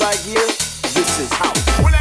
like you, this is house.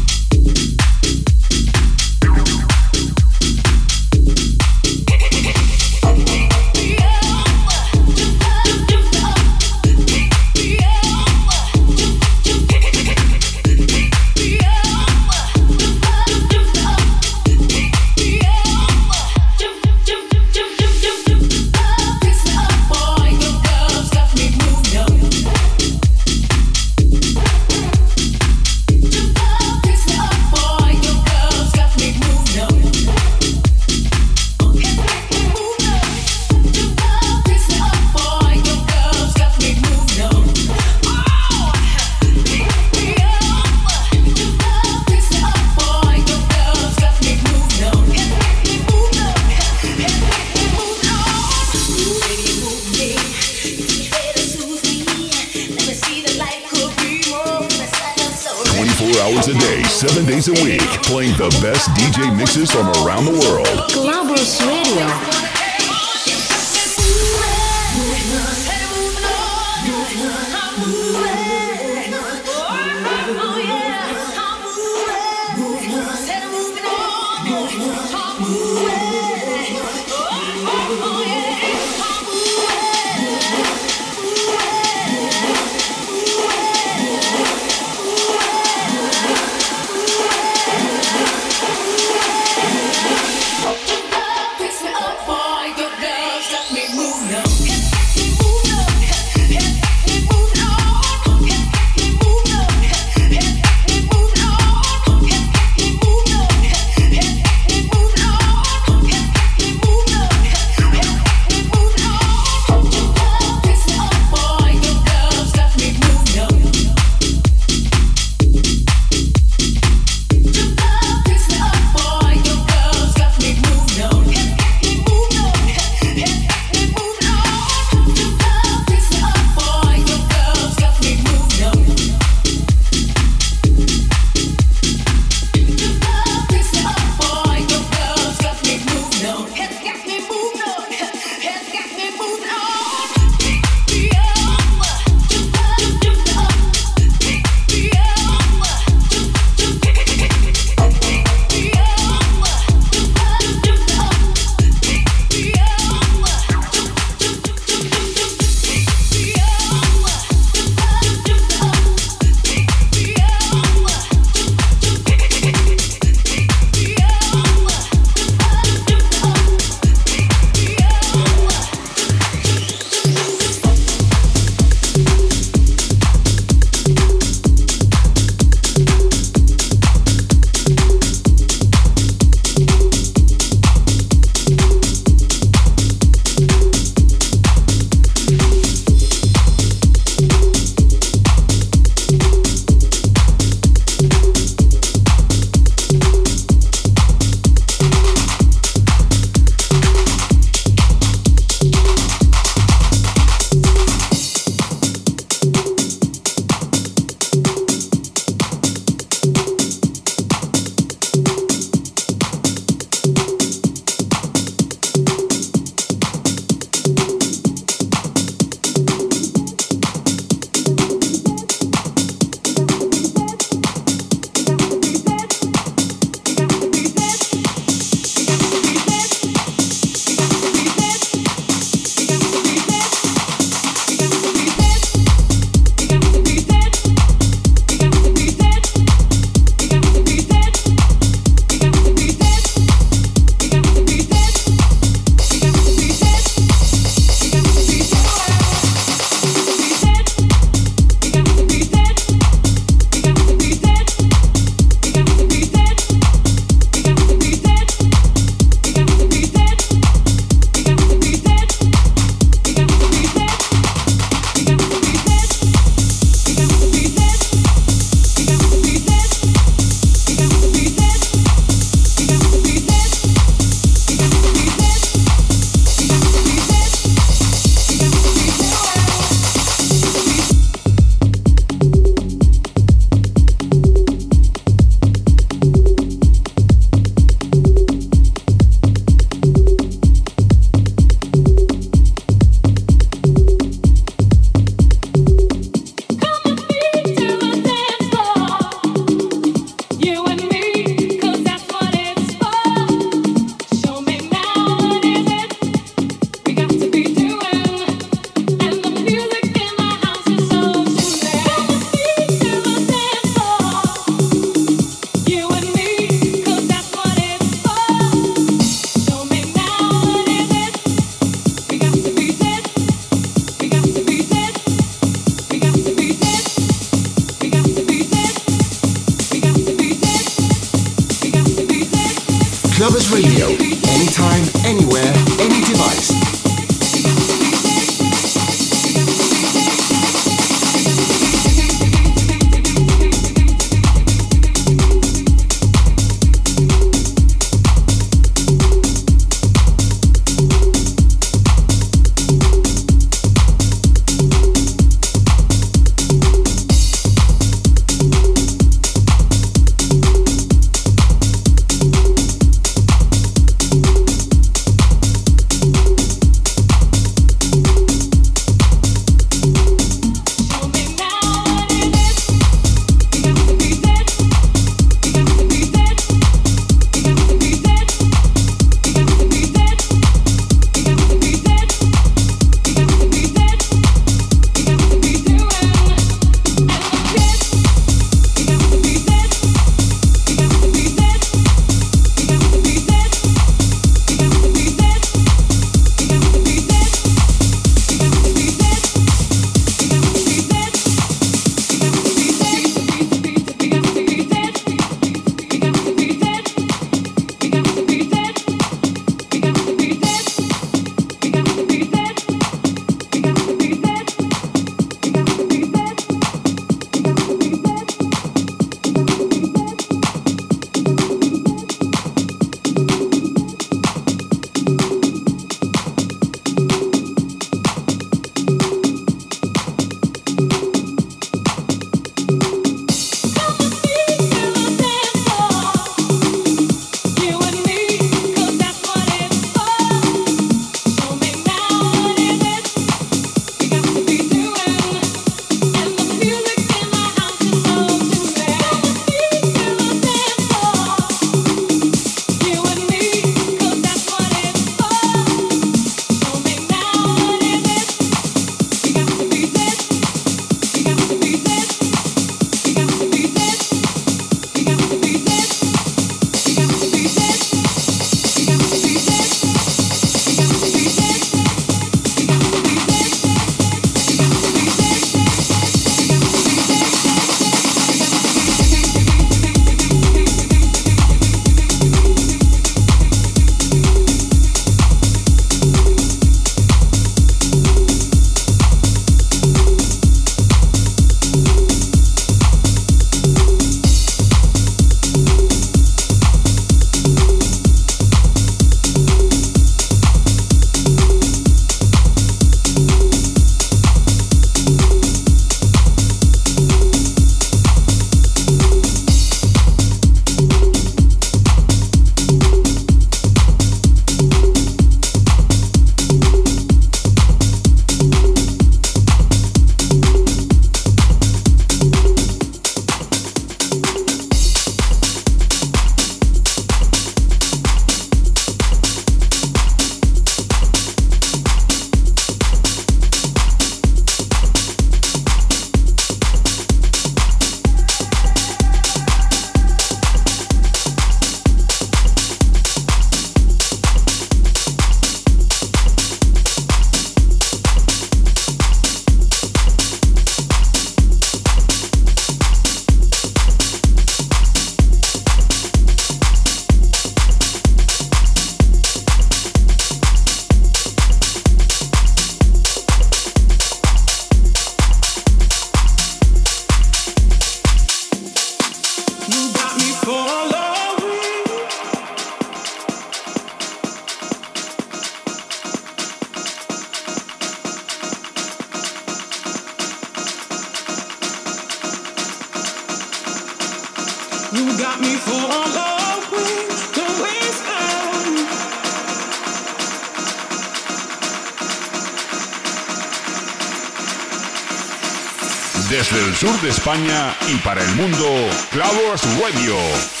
España y para el mundo, Clavos Radio.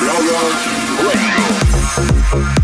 Blow your radio.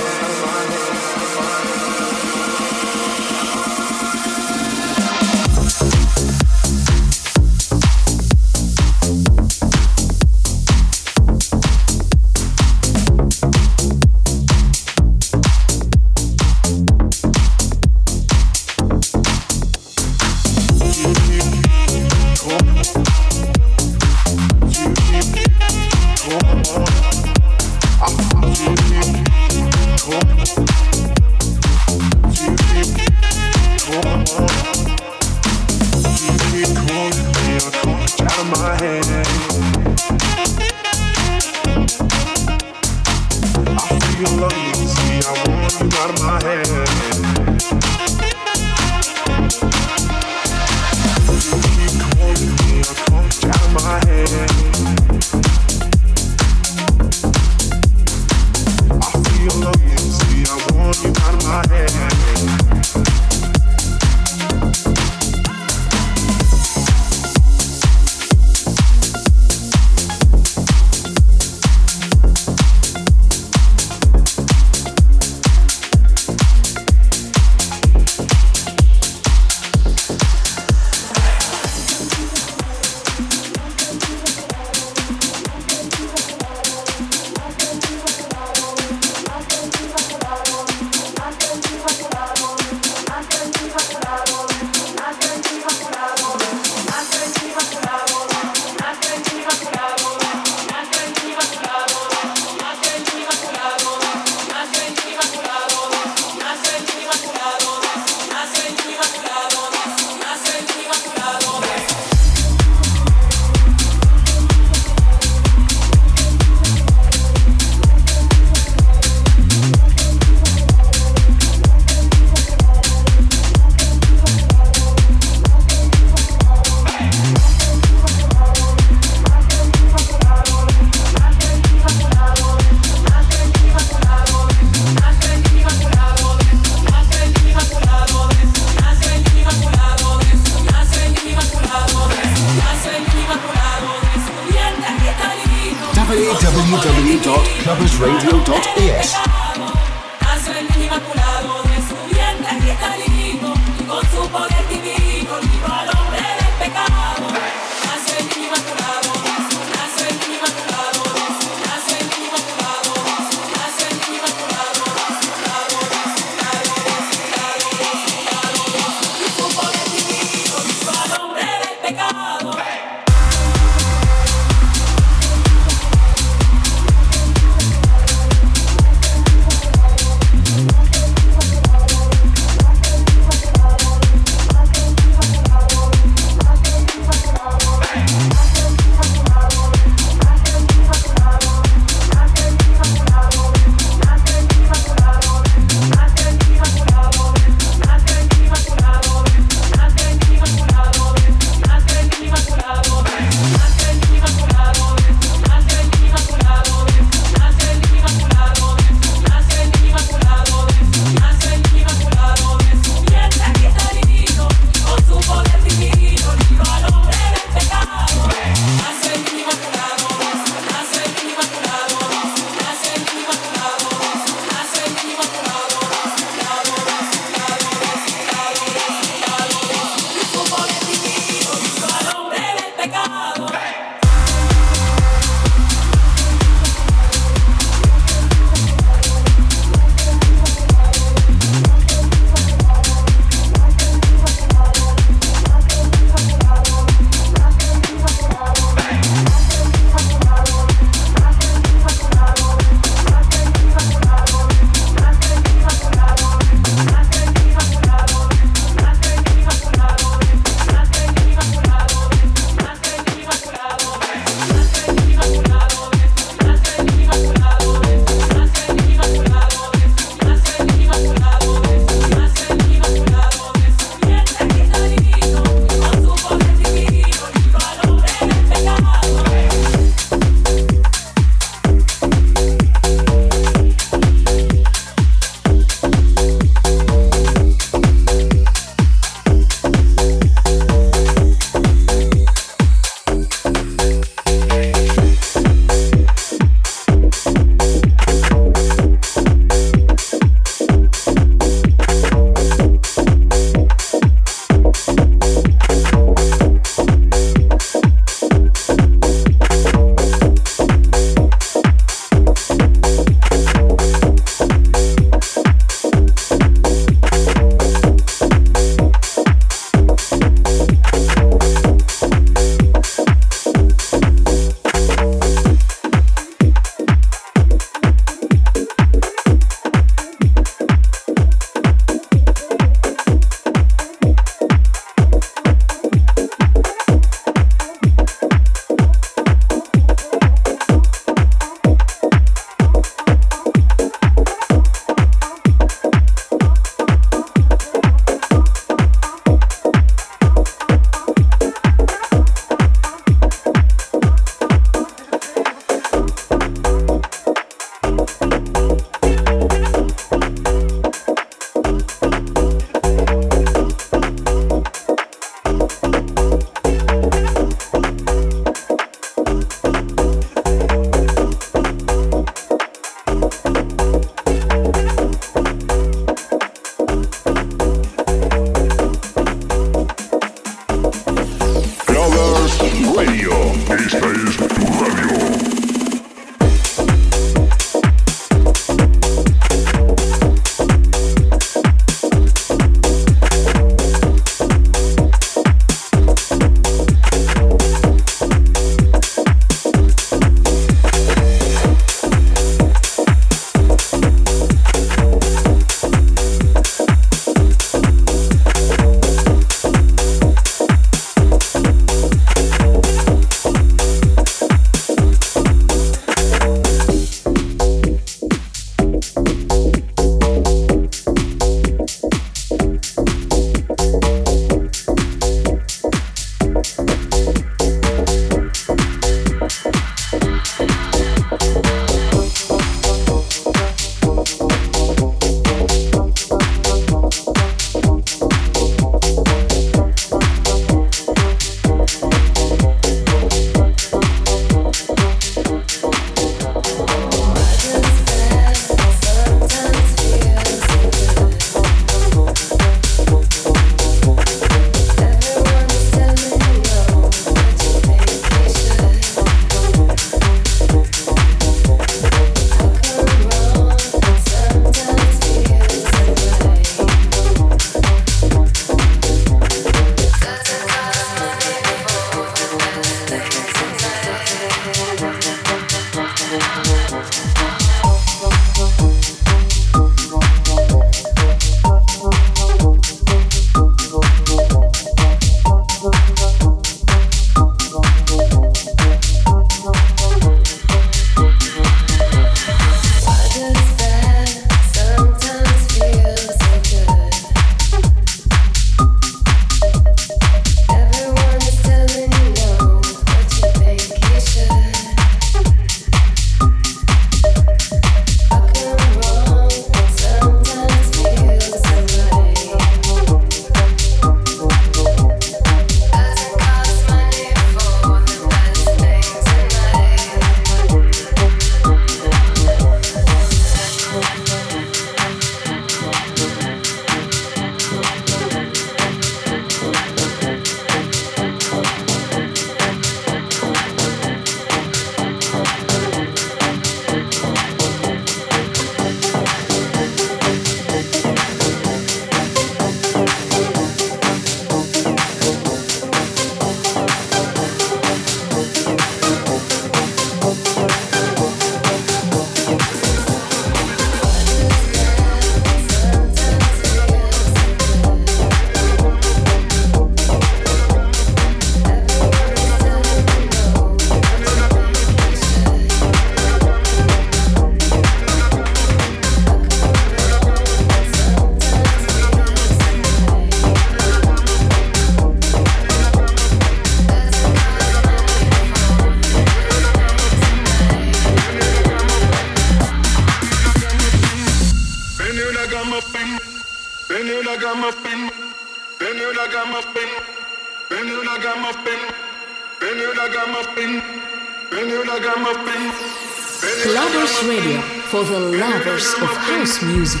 Clubbers Radio for the lovers of house music.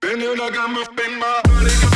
Then you know I got my thing, my body.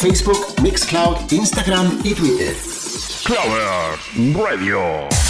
Facebook, Mixcloud, Instagram y Twitter. Clovers Radio.